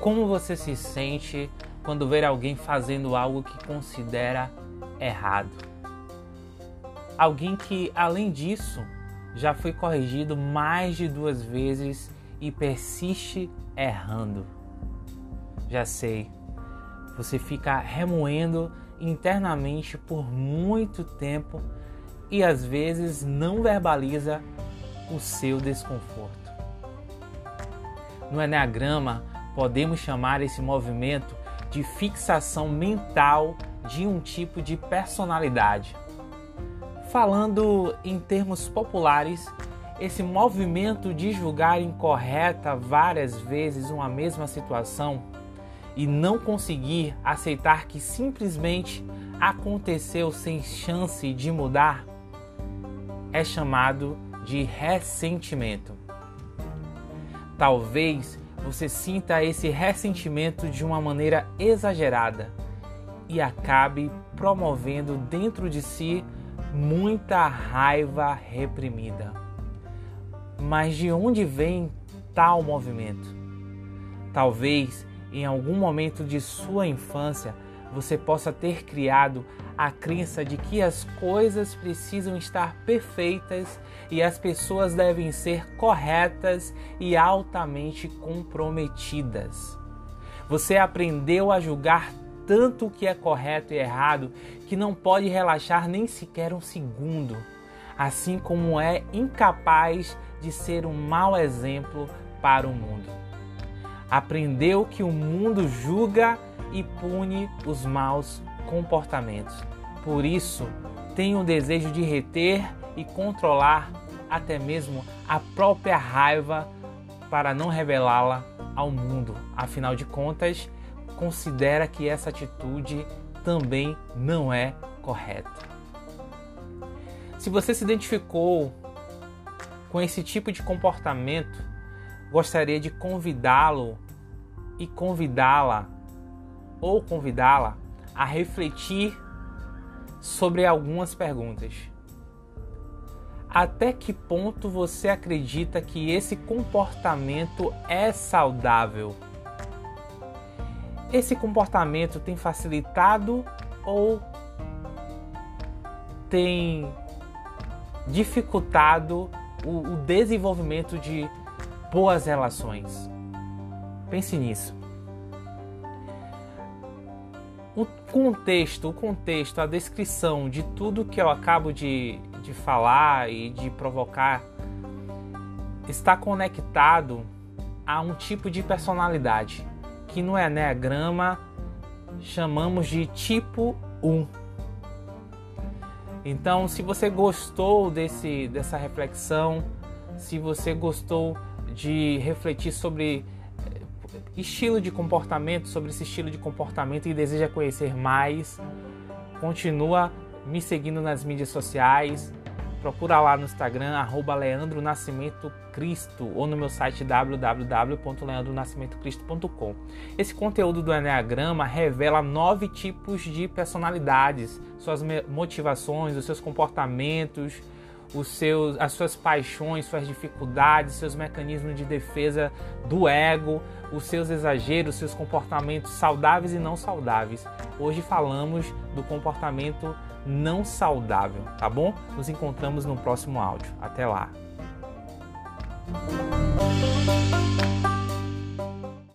Como você se sente quando ver alguém fazendo algo que considera errado? Alguém que, além disso, já foi corrigido mais de duas vezes e persiste errando. Já sei, você fica remoendo internamente por muito tempo e às vezes não verbaliza o seu desconforto. No Enneagrama, podemos chamar esse movimento de fixação mental de um tipo de personalidade. Falando em termos populares, esse movimento de julgar incorreta várias vezes uma mesma situação e não conseguir aceitar que simplesmente aconteceu sem chance de mudar é chamado de ressentimento. Talvez você sinta esse ressentimento de uma maneira exagerada e acabe promovendo dentro de si muita raiva reprimida. Mas de onde vem tal movimento? Talvez em algum momento de sua infância você possa ter criado a crença de que as coisas precisam estar perfeitas e as pessoas devem ser corretas e altamente comprometidas. Você aprendeu a julgar tanto o que é correto e errado que não pode relaxar nem sequer um segundo, assim como é incapaz de ser um mau exemplo para o mundo. Aprendeu que o mundo julga e pune os maus comportamentos. Por isso, tem o desejo de reter e controlar até mesmo a própria raiva para não revelá-la ao mundo. Afinal de contas, considera que essa atitude também não é correta. Se você se identificou com esse tipo de comportamento, gostaria de convidá-lo e convidá-la ou convidá-la a refletir sobre algumas perguntas. Até que ponto você acredita que esse comportamento é saudável? Esse comportamento tem facilitado ou tem dificultado o, desenvolvimento de boas relações? Pense nisso. O contexto, o contexto, a descrição de tudo que eu acabo de, de falar e de provocar está conectado a um tipo de personalidade que no Enneagrama chamamos de tipo 1. Então, se você gostou desse, dessa reflexão, se você gostou de refletir sobre estilo de comportamento, sobre esse estilo de comportamento e deseja conhecer mais, continua me seguindo nas mídias sociais. Procura lá no Instagram, arroba Leandro Nascimento Cristo, ou no meu site www.leandronascimentocristo.com. Esse conteúdo do Enneagrama revela nove tipos de personalidades, suas motivações, os seus comportamentos, os seus, as suas paixões, suas dificuldades, seus mecanismos de defesa do ego, os seus exageros, seus comportamentos saudáveis e não saudáveis. Hoje falamos do comportamento não saudável, tá bom? Nos encontramos no próximo áudio. Até lá.